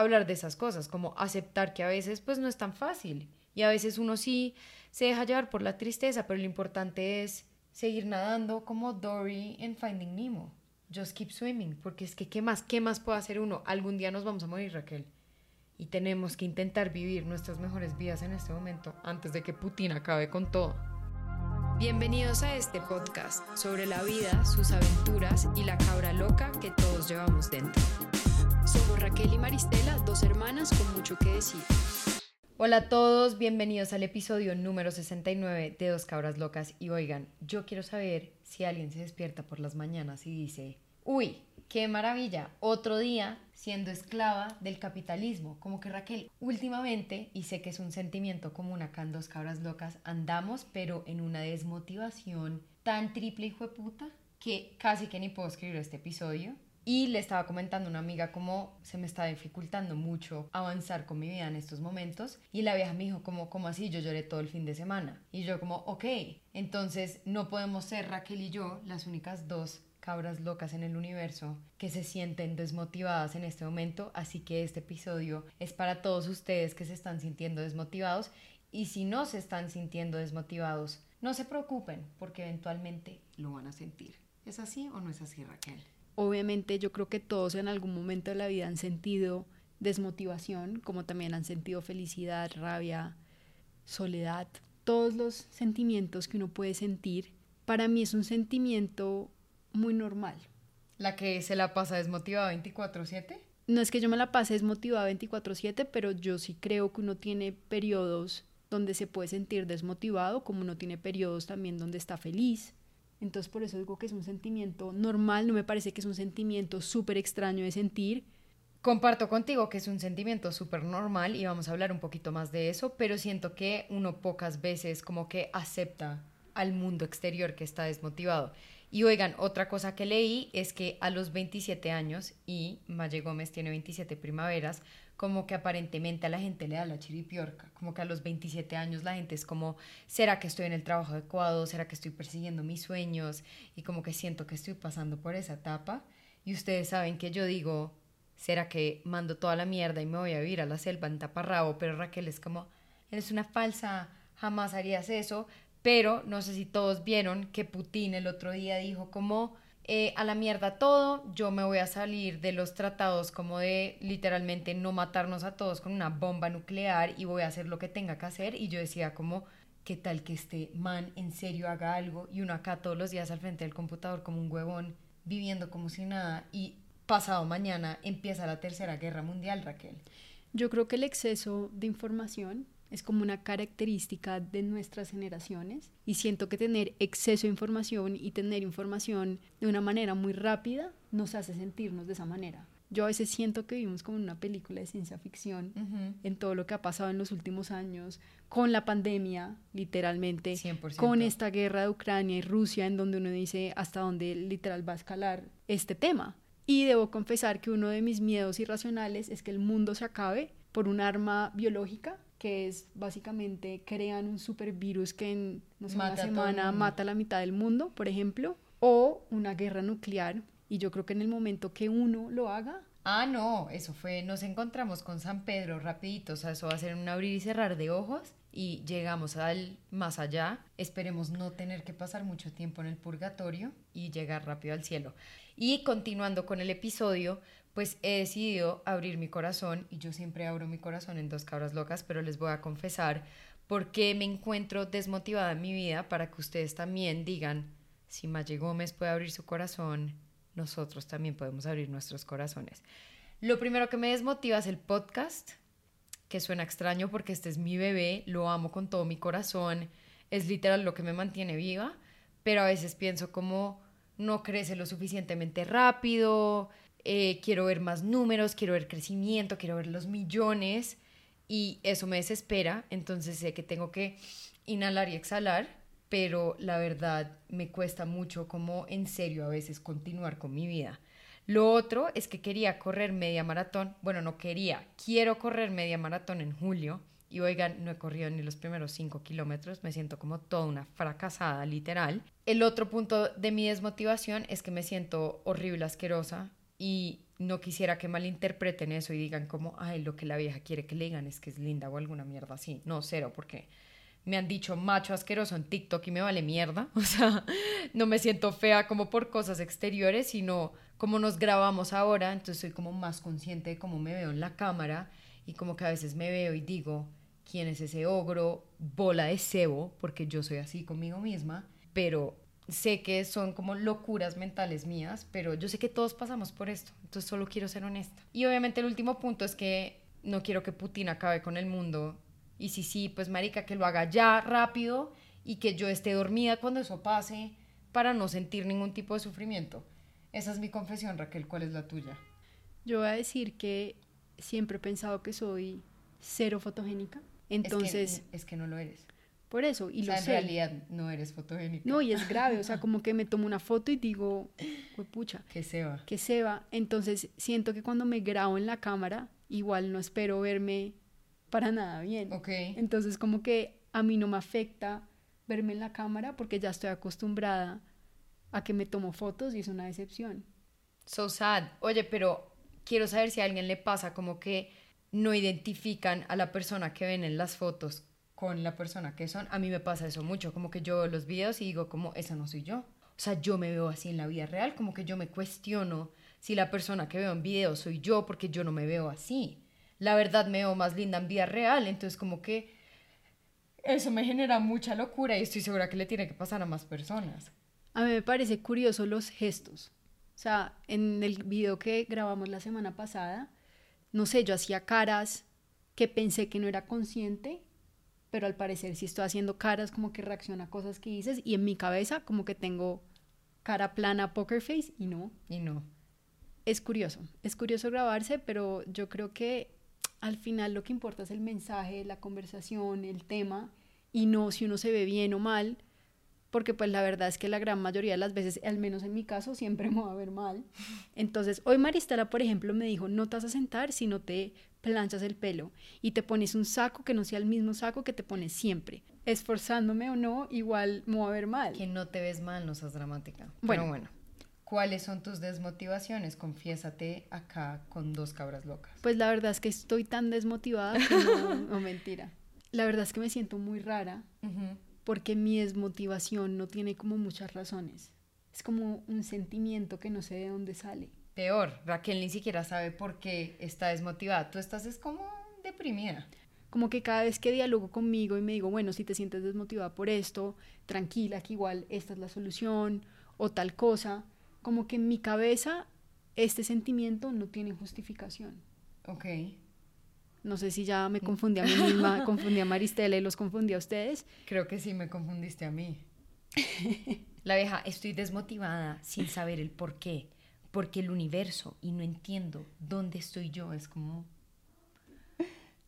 hablar de esas cosas, como aceptar que a veces pues no es tan fácil y a veces uno sí se deja llevar por la tristeza, pero lo importante es seguir nadando como Dory en Finding Nemo. Just keep swimming, porque es que ¿qué más? ¿Qué más puede hacer uno? Algún día nos vamos a morir, Raquel. Y tenemos que intentar vivir nuestras mejores vidas en este momento antes de que Putin acabe con todo. Bienvenidos a este podcast sobre la vida, sus aventuras y la cabra loca que todos llevamos dentro. Somos Raquel y Maristela, dos hermanas con mucho que decir. Hola a todos, bienvenidos al episodio número 69 de Dos Cabras Locas. Y oigan, yo quiero saber si alguien se despierta por las mañanas y dice, uy, qué maravilla, otro día siendo esclava del capitalismo. Como que Raquel, últimamente, y sé que es un sentimiento común acá en Dos Cabras Locas, andamos pero en una desmotivación tan triple hijo de puta que casi que ni puedo escribir este episodio. Y le estaba comentando a una amiga cómo se me está dificultando mucho avanzar con mi vida en estos momentos. Y la vieja me dijo como, ¿cómo así? Yo lloré todo el fin de semana. Y yo como, ok, entonces no podemos ser Raquel y yo las únicas dos cabras locas en el universo que se sienten desmotivadas en este momento. Así que este episodio es para todos ustedes que se están sintiendo desmotivados. Y si no se están sintiendo desmotivados, no se preocupen porque eventualmente lo van a sentir. ¿Es así o no es así, Raquel? Obviamente yo creo que todos en algún momento de la vida han sentido desmotivación, como también han sentido felicidad, rabia, soledad, todos los sentimientos que uno puede sentir. Para mí es un sentimiento muy normal. ¿La que se la pasa desmotivada 24/7? No es que yo me la pase desmotivada 24/7, pero yo sí creo que uno tiene periodos donde se puede sentir desmotivado, como uno tiene periodos también donde está feliz, entonces por eso digo que es un sentimiento normal, no me parece que es un sentimiento súper extraño de sentir. Comparto contigo que es un sentimiento súper normal y vamos a hablar un poquito más de eso, pero siento que uno pocas veces como que acepta al mundo exterior que está desmotivado. Y oigan, otra cosa que leí es que a los 27 años, y Maye Gómez tiene 27 primaveras, como que aparentemente a la gente le da la chiripiorca, como que a los 27 años la gente es como, ¿será que estoy en el trabajo adecuado? ¿Será que estoy persiguiendo mis sueños? Y como que siento que estoy pasando por esa etapa. Y ustedes saben que yo digo, ¿será que mando toda la mierda y me voy a vivir a la selva en taparrabo? Pero Raquel es como, eres una falsa, jamás harías eso. Pero no sé si todos vieron que Putin el otro día dijo como eh, a la mierda todo, yo me voy a salir de los tratados como de literalmente no matarnos a todos con una bomba nuclear y voy a hacer lo que tenga que hacer. Y yo decía como, ¿qué tal que este man en serio haga algo? Y uno acá todos los días al frente del computador como un huevón, viviendo como si nada y pasado mañana empieza la tercera guerra mundial, Raquel. Yo creo que el exceso de información es como una característica de nuestras generaciones y siento que tener exceso de información y tener información de una manera muy rápida nos hace sentirnos de esa manera. Yo a veces siento que vivimos como en una película de ciencia ficción en todo lo que ha pasado en los últimos años, con la pandemia, literalmente, con esta guerra de Ucrania y Rusia, en donde uno dice hasta dónde literal va a escalar este tema. Y debo confesar que uno de mis miedos irracionales es que el mundo se acabe por un arma biológica que es básicamente crean un supervirus que en una semana mata a la mitad del mundo, por ejemplo, o una guerra nuclear. Y yo creo que en el momento que uno lo haga... Ah, no, eso fue, nos encontramos con San Pedro rapidito, o sea, eso va a ser un abrir y cerrar de ojos y llegamos al más allá. Esperemos no tener que pasar mucho tiempo en el purgatorio y llegar rápido al cielo. Y continuando con el episodio, pues he decidido abrir mi corazón y yo siempre abro mi corazón en dos cabras locas, pero les voy a confesar por qué me encuentro desmotivada en mi vida para que ustedes también digan, si Maye Gómez puede abrir su corazón, nosotros también podemos abrir nuestros corazones. Lo primero que me desmotiva es el podcast, que suena extraño porque este es mi bebé, lo amo con todo mi corazón, es literal lo que me mantiene viva, pero a veces pienso como no crece lo suficientemente rápido, eh, quiero ver más números, quiero ver crecimiento, quiero ver los millones y eso me desespera, entonces sé que tengo que inhalar y exhalar, pero la verdad me cuesta mucho como en serio a veces continuar con mi vida. Lo otro es que quería correr media maratón, bueno, no quería, quiero correr media maratón en julio y oigan, no he corrido ni los primeros cinco kilómetros, me siento como toda una fracasada, literal. El otro punto de mi desmotivación es que me siento horrible, asquerosa, y no quisiera que malinterpreten eso y digan como, ay, lo que la vieja quiere que le digan es que es linda o alguna mierda así. No, cero, porque me han dicho macho asqueroso en TikTok y me vale mierda. O sea, no me siento fea como por cosas exteriores, sino como nos grabamos ahora, entonces soy como más consciente de cómo me veo en la cámara y como que a veces me veo y digo, ¿quién es ese ogro? Bola de cebo, porque yo soy así conmigo misma, pero sé que son como locuras mentales mías, pero yo sé que todos pasamos por esto, entonces solo quiero ser honesta. Y obviamente el último punto es que no quiero que Putin acabe con el mundo y si sí, pues marica, que lo haga ya rápido y que yo esté dormida cuando eso pase para no sentir ningún tipo de sufrimiento. Esa es mi confesión, Raquel. ¿Cuál es la tuya? Yo voy a decir que siempre he pensado que soy cero fotogénica. Entonces. Es que, es que no lo eres. Por eso, y o lo sea, sé. en realidad no eres fotogénica. No, y es grave, o sea, como que me tomo una foto y digo, pucha, Que se va. que se va. Entonces siento que cuando me grabo en la cámara, igual no espero verme para nada bien. Ok. Entonces como que a mí no me afecta verme en la cámara porque ya estoy acostumbrada a que me tomo fotos y es una decepción. So sad. Oye, pero quiero saber si a alguien le pasa como que no identifican a la persona que ven en las fotos con la persona que son. A mí me pasa eso mucho, como que yo los videos y digo como, esa no soy yo. O sea, yo me veo así en la vida real, como que yo me cuestiono si la persona que veo en video soy yo porque yo no me veo así. La verdad me veo más linda en vida real, entonces como que eso me genera mucha locura y estoy segura que le tiene que pasar a más personas. A mí me parece curioso los gestos. O sea, en el video que grabamos la semana pasada, no sé, yo hacía caras que pensé que no era consciente, pero al parecer sí estoy haciendo caras como que reacciona a cosas que dices y en mi cabeza como que tengo cara plana poker face y no. Y no. Es curioso, es curioso grabarse, pero yo creo que al final lo que importa es el mensaje, la conversación, el tema y no si uno se ve bien o mal, porque pues la verdad es que la gran mayoría de las veces, al menos en mi caso, siempre me va a ver mal. Entonces, hoy Maristela, por ejemplo, me dijo, no te vas a sentar si no te planchas el pelo y te pones un saco que no sea el mismo saco que te pones siempre. Esforzándome o no, igual me va a ver mal. Que no te ves mal, no seas dramática. Bueno. Pero bueno. ¿Cuáles son tus desmotivaciones? Confiésate acá con dos cabras locas. Pues la verdad es que estoy tan desmotivada que no, no mentira. La verdad es que me siento muy rara Ujú. Porque mi desmotivación no tiene como muchas razones. Es como un sentimiento que no sé de dónde sale. Peor, Raquel ni siquiera sabe por qué está desmotivada. Tú estás es como deprimida. Como que cada vez que dialogo conmigo y me digo, bueno, si te sientes desmotivada por esto, tranquila, que igual esta es la solución o tal cosa, como que en mi cabeza este sentimiento no tiene justificación. Ok. No sé si ya me confundí a mí misma, confundí a Maristela y los confundí a ustedes. Creo que sí me confundiste a mí. La vieja, estoy desmotivada sin saber el por qué. Porque el universo y no entiendo dónde estoy yo. Es como...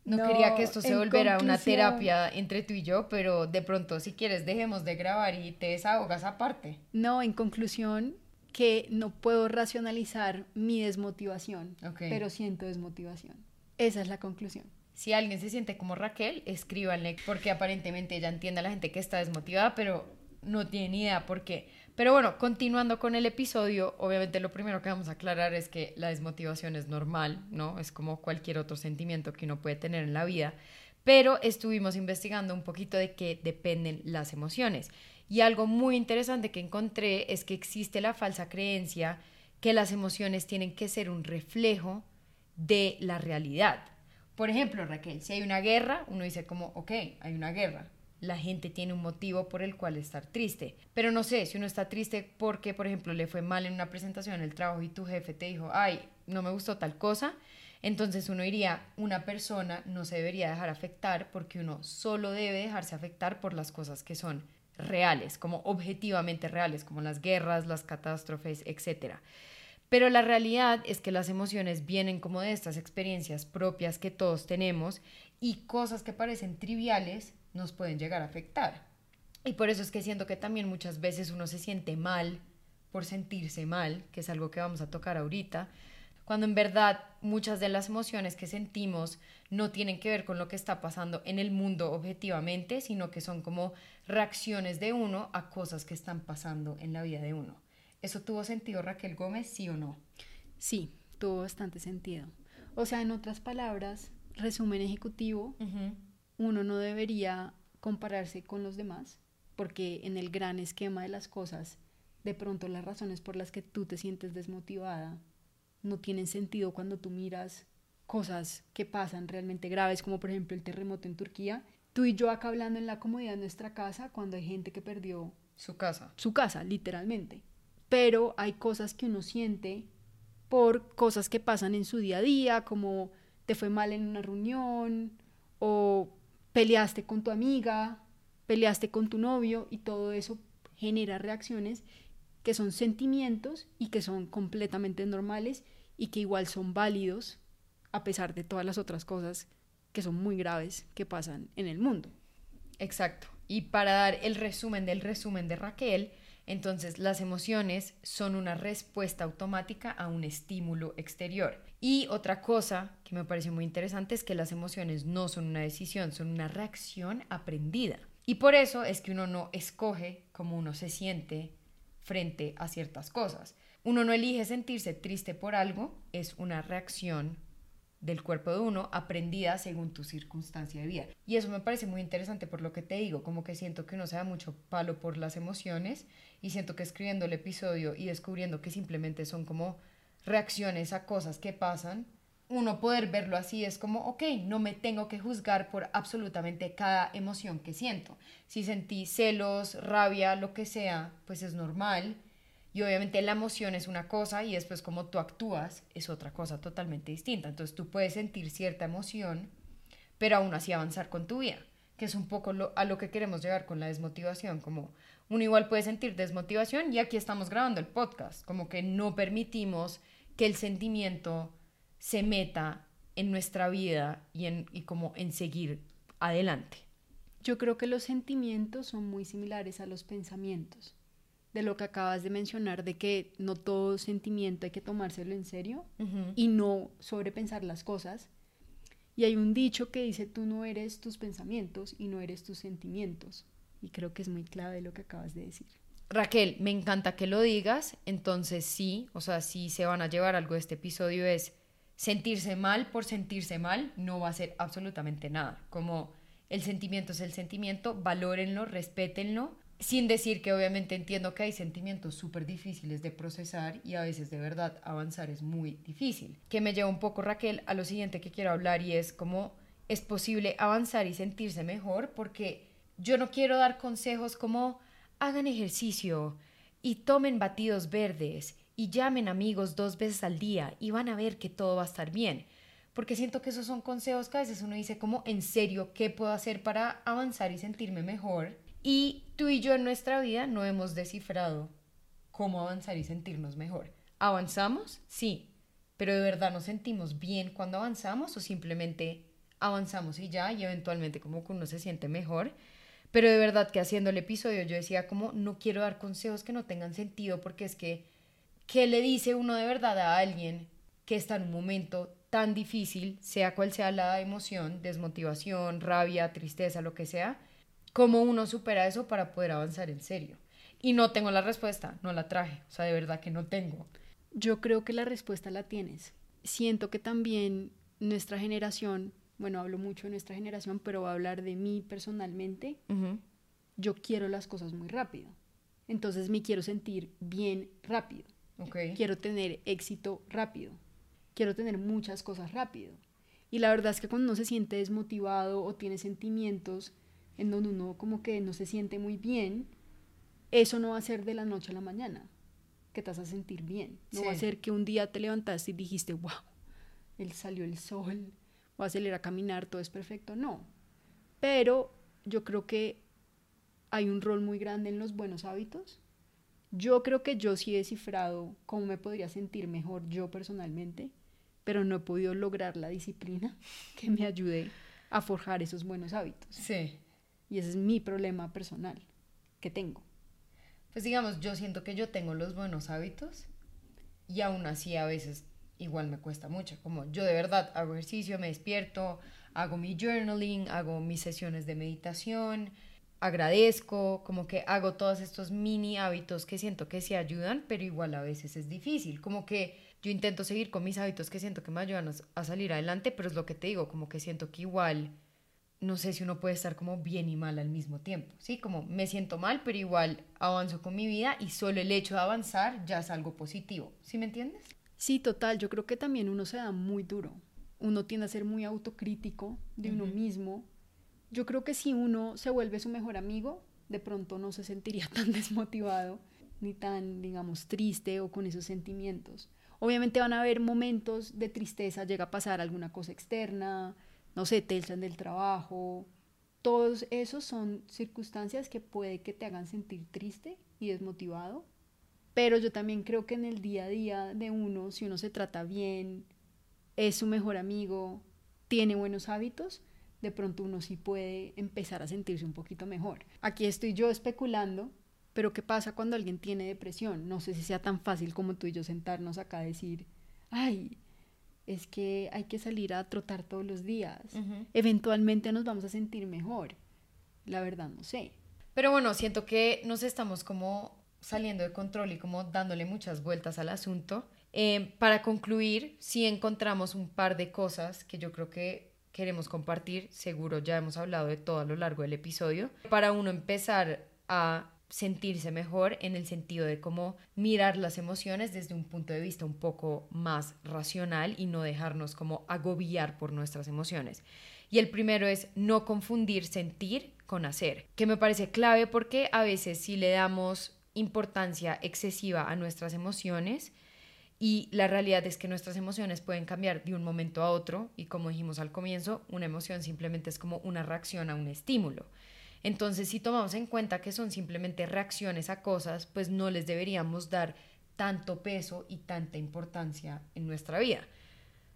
No, No, quería que esto se volviera una terapia entre tú y yo, pero de pronto, si quieres, dejemos de grabar y te desahogas aparte. No, en conclusión, que no puedo racionalizar mi desmotivación, pero siento desmotivación. Esa es la conclusión. Si alguien se siente como Raquel, escríbanle, porque aparentemente ella entiende a la gente que está desmotivada, pero no tiene ni idea por qué. Pero bueno, continuando con el episodio, obviamente lo primero que vamos a aclarar es que la desmotivación es normal, ¿no? Es como cualquier otro sentimiento que uno puede tener en la vida, pero estuvimos investigando un poquito de qué dependen las emociones. Y algo muy interesante que encontré es que existe la falsa creencia que las emociones tienen que ser un reflejo de la realidad. Por ejemplo, Raquel, si hay una guerra, uno dice como, ok, hay una guerra. La gente tiene un motivo por el cual estar triste. Pero no sé, si uno está triste porque, por ejemplo, le fue mal en una presentación en el trabajo y tu jefe te dijo, ay, no me gustó tal cosa, entonces uno diría, una persona no se debería dejar afectar porque uno solo debe dejarse afectar por las cosas que son reales, como objetivamente reales, como las guerras, las catástrofes, etcétera. Pero la realidad es que las emociones vienen como de estas experiencias propias que todos tenemos y cosas que parecen triviales nos pueden llegar a afectar. Y por eso es que siento que también muchas veces uno se siente mal por sentirse mal, que es algo que vamos a tocar ahorita, cuando en verdad muchas de las emociones que sentimos no tienen que ver con lo que está pasando en el mundo objetivamente, sino que son como reacciones de uno a cosas que están pasando en la vida de uno. ¿Eso tuvo sentido, Raquel Gómez, sí o no? Sí, tuvo bastante sentido. O sea, en otras palabras, resumen ejecutivo, uno no debería compararse con los demás, porque en el gran esquema de las cosas, de pronto las razones por las que tú te sientes desmotivada no tienen sentido cuando tú miras cosas que pasan realmente graves, como por ejemplo el terremoto en Turquía. Tú y yo acá hablando en la comodidad de nuestra casa cuando hay gente que perdió su casa. Su casa, literalmente. Pero hay cosas que uno siente por cosas que pasan en su día a día, como te fue mal en una reunión o peleaste con tu amiga, peleaste con tu novio y todo eso genera reacciones que son sentimientos y que son completamente normales y que igual son válidos a pesar de todas las otras cosas que son muy graves que pasan en el mundo. Exacto. Y para dar el resumen del resumen de Raquel, entonces las emociones son una respuesta automática a un estímulo exterior. Y otra cosa que me pareció muy interesante es que las emociones no son una decisión, son una reacción aprendida. Y por eso es que uno no escoge cómo uno se siente frente a ciertas cosas. Uno no elige sentirse triste por algo, es una reacción del cuerpo de uno aprendida según tu circunstancia de vida. Y eso me parece muy interesante por lo que te digo, como que siento que uno se da mucho palo por las emociones y siento que escribiendo el episodio y descubriendo que simplemente son como reacciones a cosas que pasan, uno poder verlo así es como, ok, no me tengo que juzgar por absolutamente cada emoción que siento. Si sentí celos, rabia, lo que sea, pues es normal y obviamente la emoción es una cosa y después como tú actúas es otra cosa totalmente distinta. Entonces tú puedes sentir cierta emoción, pero aún así avanzar con tu vida, que es un poco a lo que queremos llegar con la desmotivación, como uno igual puede sentir desmotivación y aquí estamos grabando el podcast, como que no permitimos que el sentimiento se meta en nuestra vida y, en, y como en seguir adelante. Yo creo que los sentimientos son muy similares a los pensamientos de lo que acabas de mencionar, de que no todo sentimiento hay que tomárselo en serio y no sobrepensar las cosas. Y hay un dicho que dice, tú no eres tus pensamientos y no eres tus sentimientos. Y creo que es muy clave lo que acabas de decir. Raquel, me encanta que lo digas. Entonces sí, o sea, si se van a llevar algo de este episodio es sentirse mal por sentirse mal, no va a ser absolutamente nada. Como el sentimiento es el sentimiento, valórenlo, respétenlo sin decir que obviamente entiendo que hay sentimientos súper difíciles de procesar y a veces de verdad avanzar es muy difícil. Que me lleva un poco Raquel a lo siguiente que quiero hablar y es cómo es posible avanzar y sentirse mejor porque yo no quiero dar consejos como hagan ejercicio y tomen batidos verdes y llamen amigos dos veces al día y van a ver que todo va a estar bien. Porque siento que esos son consejos que a veces uno dice como en serio, ¿qué puedo hacer para avanzar y sentirme mejor? Y tú y yo en nuestra vida no hemos descifrado cómo avanzar y sentirnos mejor. ¿Avanzamos? Sí, pero de verdad nos sentimos bien cuando avanzamos o simplemente avanzamos y ya y eventualmente como que uno se siente mejor. Pero de verdad que haciendo el episodio yo decía como no quiero dar consejos que no tengan sentido porque es que ¿qué le dice uno de verdad a alguien que está en un momento tan difícil, sea cual sea la emoción, desmotivación, rabia, tristeza, lo que sea? ¿Cómo uno supera eso para poder avanzar en serio? Y no tengo la respuesta, no la traje, o sea, de verdad que no tengo. Yo creo que la respuesta la tienes. Siento que también nuestra generación, bueno, hablo mucho de nuestra generación, pero voy a hablar de mí personalmente. Yo quiero las cosas muy rápido. Entonces me quiero sentir bien rápido. Okay. Quiero tener éxito rápido. Quiero tener muchas cosas rápido. Y la verdad es que cuando uno se siente desmotivado o tiene sentimientos en donde uno como que no se siente muy bien, eso no va a ser de la noche a la mañana que te vas a sentir bien. No va a ser que un día te levantaste y dijiste, wow, él salió el sol, voy a salir a caminar, todo es perfecto. No. Pero yo creo que hay un rol muy grande en los buenos hábitos. Yo creo que yo sí he descifrado cómo me podría sentir mejor yo personalmente, pero no he podido lograr la disciplina que me ayude a forjar esos buenos hábitos. Sí. Y ese es mi problema personal que tengo. Pues digamos, yo siento que yo tengo los buenos hábitos y aún así a veces igual me cuesta mucho. Como yo de verdad hago ejercicio, me despierto, hago mi journaling, hago mis sesiones de meditación, agradezco, como que hago todos estos mini hábitos que siento que se ayudan, pero igual a veces es difícil. Como que yo intento seguir con mis hábitos que siento que me ayudan a salir adelante, pero es lo que te digo, como que siento que igual, no sé si uno puede estar como bien y mal al mismo tiempo, ¿sí? Como me siento mal, pero igual avanzo con mi vida y solo el hecho de avanzar ya es algo positivo, ¿sí me entiendes? Sí, total, yo creo que también uno se da muy duro, uno tiende a ser muy autocrítico de uno mismo. Yo creo que si uno se vuelve su mejor amigo, de pronto no se sentiría tan desmotivado ni tan, digamos, triste o con esos sentimientos. Obviamente van a haber momentos de tristeza, llega a pasar alguna cosa externa, no sé, te echan del trabajo. Todos esos son circunstancias que puede que te hagan sentir triste y desmotivado. Pero yo también creo que en el día a día de uno, si uno se trata bien, es su mejor amigo, tiene buenos hábitos, de pronto uno sí puede empezar a sentirse un poquito mejor. Aquí estoy yo especulando, pero ¿qué pasa cuando alguien tiene depresión? No sé si sea tan fácil como tú y yo sentarnos acá a decir, ay, es que hay que salir a trotar todos los días. Eventualmente nos vamos a sentir mejor. La verdad, no sé. Pero bueno, siento que nos estamos como saliendo de control y como dándole muchas vueltas al asunto. Eh, para concluir, si encontramos un par de cosas que yo creo que queremos compartir, seguro ya hemos hablado de todo a lo largo del episodio, para uno empezar a sentirse mejor en el sentido de cómo mirar las emociones desde un punto de vista un poco más racional y no dejarnos como agobiar por nuestras emociones. Y el primero es no confundir sentir con hacer, que me parece clave porque a veces si le damos importancia excesiva a nuestras emociones, y la realidad es que nuestras emociones pueden cambiar de un momento a otro y como dijimos al comienzo, una emoción simplemente es como una reacción a un estímulo. Entonces, si tomamos en cuenta que son simplemente reacciones a cosas, pues no les deberíamos dar tanto peso y tanta importancia en nuestra vida.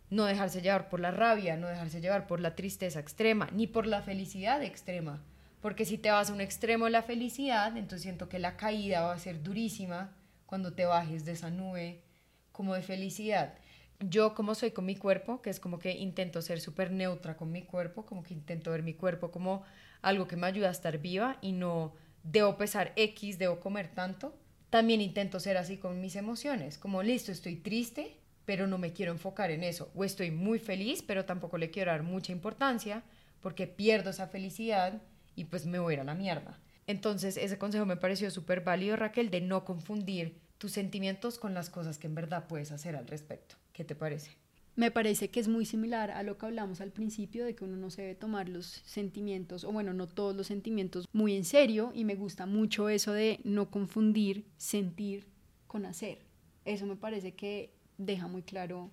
No dejarse llevar por la rabia, no dejarse llevar por la tristeza extrema, ni por la felicidad extrema. Porque si te vas a un extremo de la felicidad, entonces siento que la caída va a ser durísima cuando te bajes de esa nube como de felicidad. Yo como soy con mi cuerpo, que es como que intento ser súper neutra con mi cuerpo, como que intento ver mi cuerpo como algo que me ayuda a estar viva y no debo pesar X, debo comer tanto. También intento ser así con mis emociones, como listo, estoy triste, pero no me quiero enfocar en eso. O estoy muy feliz, pero tampoco le quiero dar mucha importancia porque pierdo esa felicidad y pues me voy a ir a la mierda. Entonces ese consejo me pareció súper válido, Raquel, de no confundir tus sentimientos con las cosas que en verdad puedes hacer al respecto. ¿Qué te parece? Me parece que es muy similar a lo que hablamos al principio de que uno no se debe tomar los sentimientos, o bueno, no todos los sentimientos muy en serio, y me gusta mucho eso de no confundir sentir con hacer. Eso me parece que deja muy claro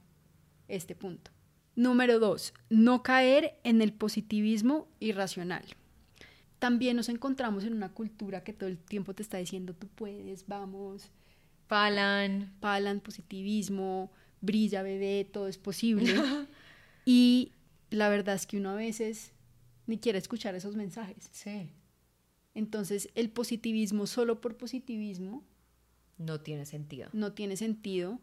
este punto. Número dos, no caer en el positivismo irracional. También nos encontramos en una cultura que todo el tiempo te está diciendo tú puedes, vamos. Palan. Palan, positivismo, brilla, bebé, todo es posible. y la verdad es que uno a veces ni quiere escuchar esos mensajes. Sí. Entonces, el positivismo solo por positivismo no tiene sentido. No tiene sentido.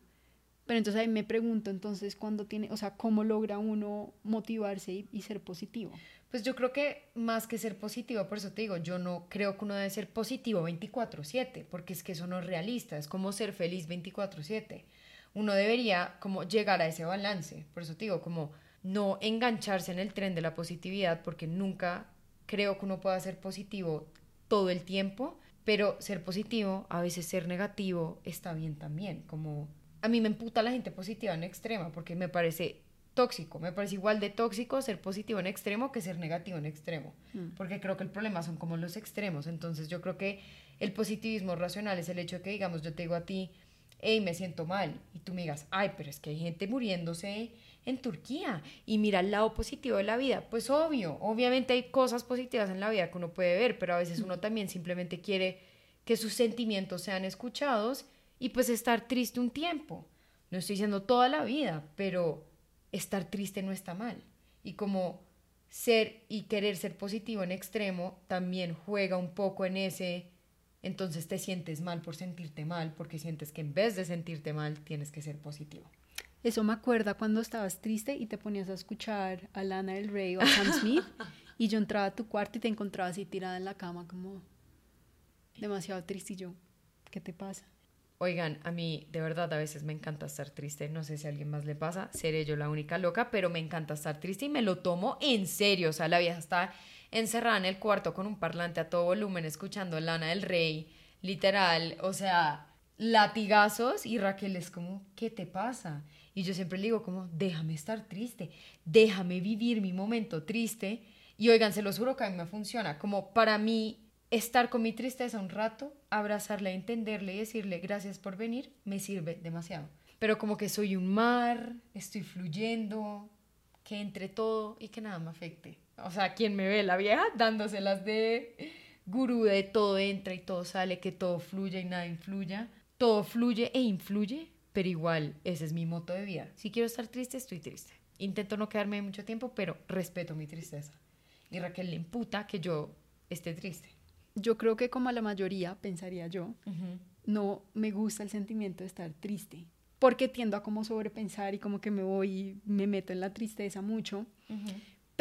Pero entonces ahí me pregunto, entonces, ¿cuándo tiene, o sea, cómo logra uno motivarse y, y, ser positivo? Pues yo creo que más que ser positivo, por eso te digo, yo no creo que uno debe ser positivo 24/7, porque es que eso no es realista, es como ser feliz 24/7 uno debería como llegar a ese balance. Por eso te digo, como no engancharse en el tren de la positividad, porque nunca creo que uno pueda ser positivo todo el tiempo, pero ser positivo, a veces ser negativo, está bien también. Como a mí me emputa la gente positiva en extrema, porque me parece tóxico, me parece igual de tóxico ser positivo en extremo que ser negativo en extremo, mm. porque creo que el problema son como los extremos, entonces yo creo que el positivismo racional es el hecho de que, digamos, yo te digo a ti, hey, me siento mal, y tú me digas, ay, pero es que hay gente muriéndose en Turquía, y mira el lado positivo de la vida, pues obvio, obviamente hay cosas positivas en la vida que uno puede ver, pero a veces uno también simplemente quiere que sus sentimientos sean escuchados y pues estar triste un tiempo. No estoy diciendo toda la vida, pero estar triste no está mal. Y como ser y querer ser positivo en extremo también juega un poco en ese entonces te sientes mal por sentirte mal, porque sientes que en vez de sentirte mal tienes que ser positivo. Eso me acuerda cuando estabas triste y te ponías a escuchar a Lana del Rey o a Sam Smith y yo entraba a tu cuarto y te encontraba así tirada en la cama como demasiado triste y yo, ¿qué te pasa? Oigan, a mí de verdad a veces me encanta estar triste. No sé si a alguien más le pasa. Seré yo la única loca, pero me encanta estar triste y me lo tomo en serio. O sea, la vieja está encerrada en el cuarto con un parlante a todo volumen escuchando Lana del Rey. Literal, o sea, latigazos y Raquel es como, ¿qué te pasa? Y yo siempre le digo como, déjame estar triste, déjame vivir mi momento triste. Y oigan, se los juro que a mí me funciona. Como para mí estar con mi tristeza un rato, abrazarle, entenderle y decirle gracias por venir, me sirve demasiado. Pero como que soy un mar, estoy fluyendo, que entre todo y que nada me afecte. O sea, quien me ve la vieja dándoselas de gurú de todo entra y todo sale, que todo fluya y nada influya. Todo fluye e influye, pero igual ese es mi moto de vida. Si quiero estar triste, estoy triste. Intento no quedarme mucho tiempo, pero respeto mi tristeza. Y Raquel le imputa que yo esté triste yo creo que como a la mayoría, pensaría yo, no me gusta el sentimiento de estar triste, porque tiendo a como sobrepensar y como que me voy y me meto en la tristeza mucho.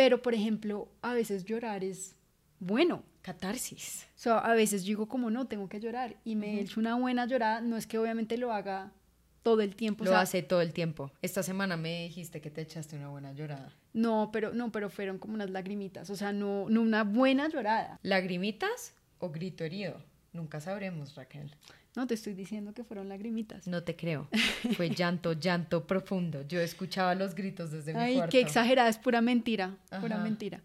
Pero, por ejemplo, a veces llorar es bueno. Catarsis. O sea, a veces digo como no, tengo que llorar y me echo una buena llorada, no es que obviamente lo haga todo el tiempo. Lo hace todo el tiempo. Esta semana me dijiste que te echaste una buena llorada. No, pero no, pero fueron como unas lagrimitas, o sea, no, no una buena llorada. ¿Lagrimitas o grito herido. Nunca sabremos, Raquel. No, te estoy diciendo que fueron lagrimitas. No te creo. Fue llanto, llanto profundo. Yo escuchaba los gritos desde mi cuarto. Ay, qué exagerada, es pura mentira, pura mentira.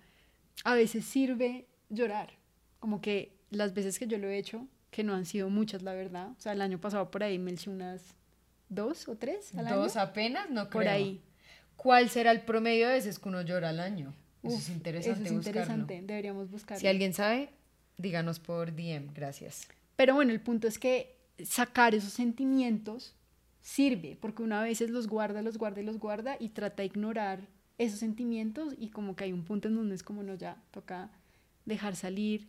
A veces sirve llorar, como que las veces que yo lo he hecho, que no han sido muchas, la verdad. O sea, el año pasado por ahí me eché unas dos o tres al ¿Dos apenas? No creo. Por ahí. ¿Cuál será el promedio de veces que uno llora al año? eso es interesante Eso es interesante, deberíamos buscarlo. Si alguien sabe, Díganos por DM, gracias. Pero bueno, el punto es que sacar esos sentimientos sirve, porque una vez los guarda, los guarda los guarda y trata de ignorar esos sentimientos y como que hay un punto en donde es como no, ya toca dejar salir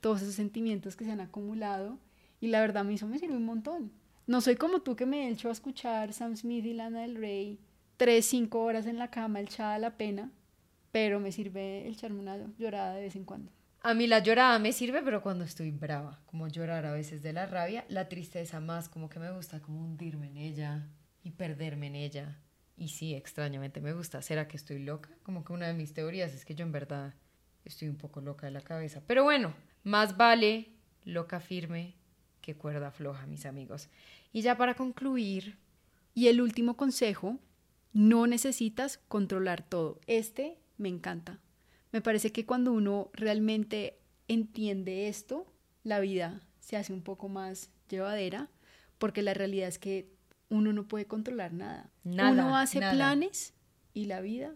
todos esos sentimientos que se han acumulado y la verdad a mí eso me sirve un montón. No soy como tú que me he hecho a escuchar Sam Smith y Lana del Rey tres, cinco horas en la cama echada la pena, pero me sirve echarme una llorada de vez en cuando. A mí la llorada me sirve, pero cuando estoy brava, como llorar a veces de la rabia, la tristeza más, como que me gusta como hundirme en ella y perderme en ella. Y sí, extrañamente me gusta. ¿Será que estoy loca? Como que una de mis teorías es que yo en verdad estoy un poco loca de la cabeza. Pero bueno, más vale loca firme que cuerda floja, mis amigos. Y ya para concluir. Y el último consejo, no necesitas controlar todo. Este me encanta. Me parece que cuando uno realmente entiende esto, la vida se hace un poco más llevadera, porque la realidad es que uno no puede controlar nada. nada uno hace planes y la vida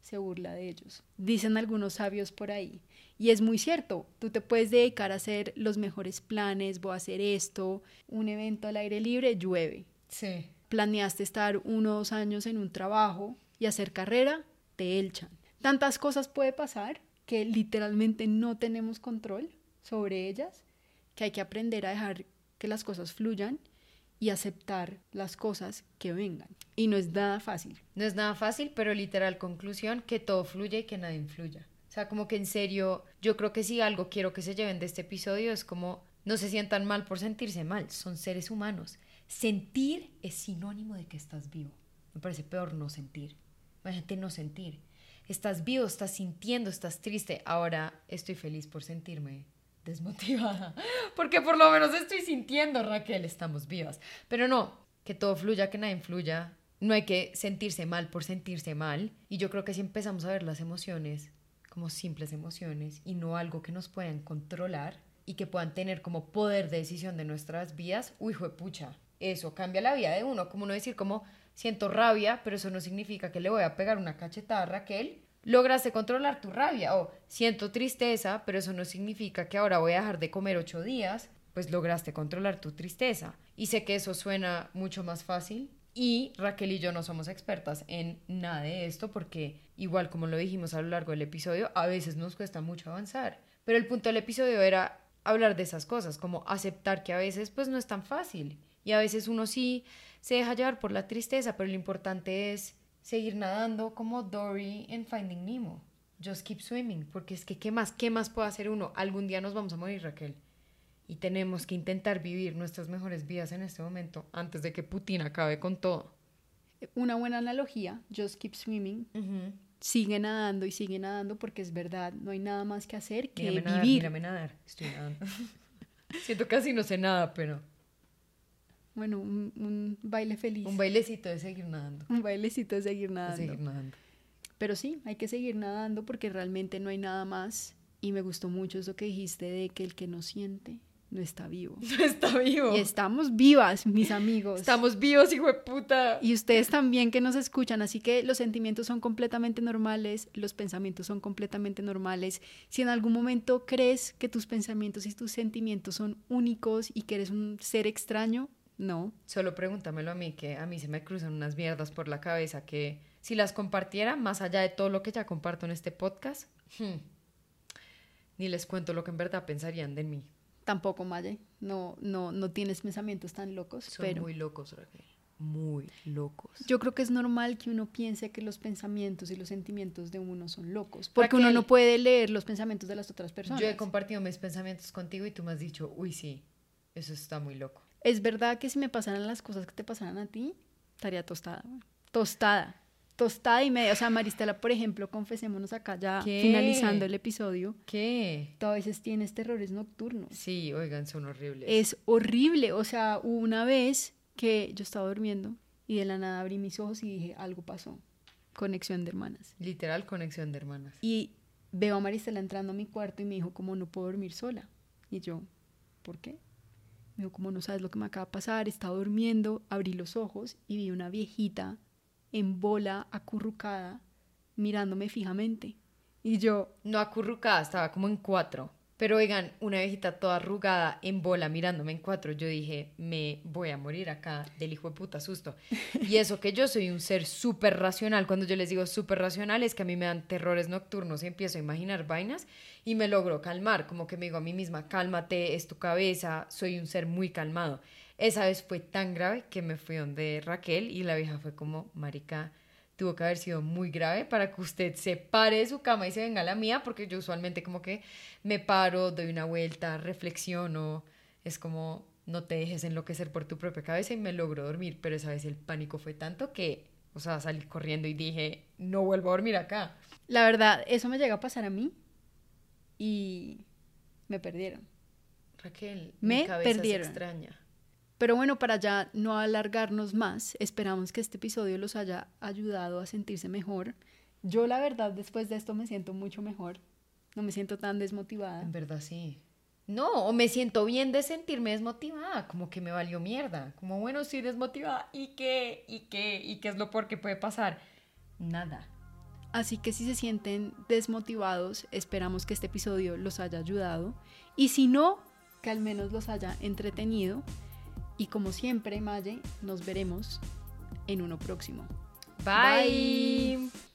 se burla de ellos. Dicen algunos sabios por ahí. Y es muy cierto, tú te puedes dedicar a hacer los mejores planes, voy a hacer esto, un evento al aire libre, llueve. Sí. Planeaste estar uno o dos años en un trabajo y hacer carrera, te echan. Tantas cosas puede pasar que literalmente no tenemos control sobre ellas, que hay que aprender a dejar que las cosas fluyan y aceptar las cosas que vengan. Y no es nada fácil. No es nada fácil, pero literal conclusión, que todo fluye y que nada influya. O sea, como que en serio, yo creo que si algo quiero que se lleven de este episodio es como no se sientan mal por sentirse mal, son seres humanos. Sentir es sinónimo de que estás vivo. Me parece peor no sentir. Imagínate no sentir estás vivo, estás sintiendo, estás triste. Ahora estoy feliz por sentirme desmotivada, porque por lo menos estoy sintiendo, Raquel, estamos vivas. Pero no, que todo fluya, que nada influya. No hay que sentirse mal por sentirse mal. Y yo creo que si empezamos a ver las emociones como simples emociones y no algo que nos puedan controlar y que puedan tener como poder de decisión de nuestras vidas, uy, pucha, eso cambia la vida de uno, como no decir como, siento rabia, pero eso no significa que le voy a pegar una cachetada a Raquel. Lograste controlar tu rabia o siento tristeza, pero eso no significa que ahora voy a dejar de comer ocho días, pues lograste controlar tu tristeza. Y sé que eso suena mucho más fácil y Raquel y yo no somos expertas en nada de esto porque igual como lo dijimos a lo largo del episodio, a veces nos cuesta mucho avanzar. Pero el punto del episodio era hablar de esas cosas, como aceptar que a veces pues no es tan fácil y a veces uno sí se deja llevar por la tristeza, pero lo importante es seguir nadando como Dory en Finding Nemo. Just keep swimming, porque es que ¿qué más, qué más puede hacer uno? Algún día nos vamos a morir, Raquel. y tenemos que intentar vivir nuestras mejores vidas en este momento antes de que Putin acabe con todo. Una buena analogía, just keep swimming, sigue nadando y sigue nadando porque es verdad, no hay nada más que hacer que Mírame nadar, vivir. mírame nadar, estoy nadando. Siento casi no sé nada, pero Bueno, un, un baile feliz. un bailecito de seguir nadando. Un bailecito de seguir De nadando. seguir nadando. Pero sí, hay que seguir nadando porque realmente no hay nada más. Y me gustó mucho eso que dijiste de que el que no siente no está vivo. Está vivo. Y estamos vivas, mis amigos. Estamos vivos, hijo de puta. Y ustedes también que nos escuchan, así que los sentimientos son completamente normales, los pensamientos son completamente normales. Si en algún momento crees que tus pensamientos y tus sentimientos son únicos y que eres un ser extraño, no. Solo pregúntamelo a mí, que a mí se me cruzan unas mierdas por la cabeza que si las compartiera, más allá de todo lo que ya comparto en este podcast, hmm, ni les cuento lo que en verdad pensarían de mí. Tampoco, Maye. No, no, no tienes pensamientos tan locos, Son pero muy locos, Raquel. Muy locos. yo creo que es normal que uno piense que los pensamientos y los sentimientos de uno son locos, porque Raquel, uno no puede leer los pensamientos de las otras personas. Yo he compartido mis pensamientos contigo y tú me has dicho, uy, sí, eso está muy loco. Es verdad que si me pasaran las cosas que te pasaran a ti, estaría tostada. Tostada. Tostada y media. O sea, Maristela, por ejemplo, confesémonos acá ya ¿Qué? finalizando el episodio. ¿Qué? Tú a veces tienes terrores nocturnos. Sí, oigan, son horribles. Es horrible. O sea, hubo una vez que yo estaba durmiendo y de la nada abrí mis ojos y dije, algo pasó. Conexión de hermanas. Literal conexión de hermanas. Y veo a Maristela entrando a mi cuarto y me dijo, como no puedo dormir sola. Y yo, ¿por qué? Me dijo, como no sabes lo que me acaba de pasar, estaba durmiendo, abrí los ojos y vi una viejita en bola, acurrucada, mirándome fijamente. Y yo, No acurrucada, estaba como en cuatro. Pero oigan, una viejita toda arrugada en bola mirándome en cuatro. Yo dije, me voy a morir acá del hijo de puta susto. Y eso que yo soy un ser súper racional. Cuando yo les digo súper racional es que a mí me dan terrores nocturnos y empiezo a imaginar vainas y me logro calmar. Como que me digo a mí misma, cálmate, es tu cabeza. Soy un ser muy calmado. Esa vez fue tan grave que me fui donde Raquel y la vieja fue como, marica, tuvo que haber sido muy grave para que usted se pare de su cama y se venga a la mía, porque yo usualmente como que me paro, doy una vuelta, reflexiono, es como no te dejes enloquecer por tu propia cabeza y me logro dormir, pero esa vez el pánico fue tanto que, o sea, salí corriendo y dije, no vuelvo a dormir acá. la verdad, eso me llega a pasar a mí y me perdieron. Raquel, Me mi cabeza perdieron. es extraña. Pero bueno, para ya no alargarnos más, esperamos que este episodio los haya ayudado a sentirse mejor. Yo la verdad después de esto me siento mucho mejor. No me siento tan desmotivada. En verdad sí. No, o me siento bien de sentirme desmotivada, como que me valió mierda, como bueno, estoy desmotivada, ¿y qué? ¿Y qué? ¿Y qué es lo peor que puede pasar? Nada. Así que si se sienten desmotivados, esperamos que este episodio los haya ayudado. Y si no, que al menos los haya entretenido. Y como siempre, Maye, nos veremos en uno próximo. Bye. Bye.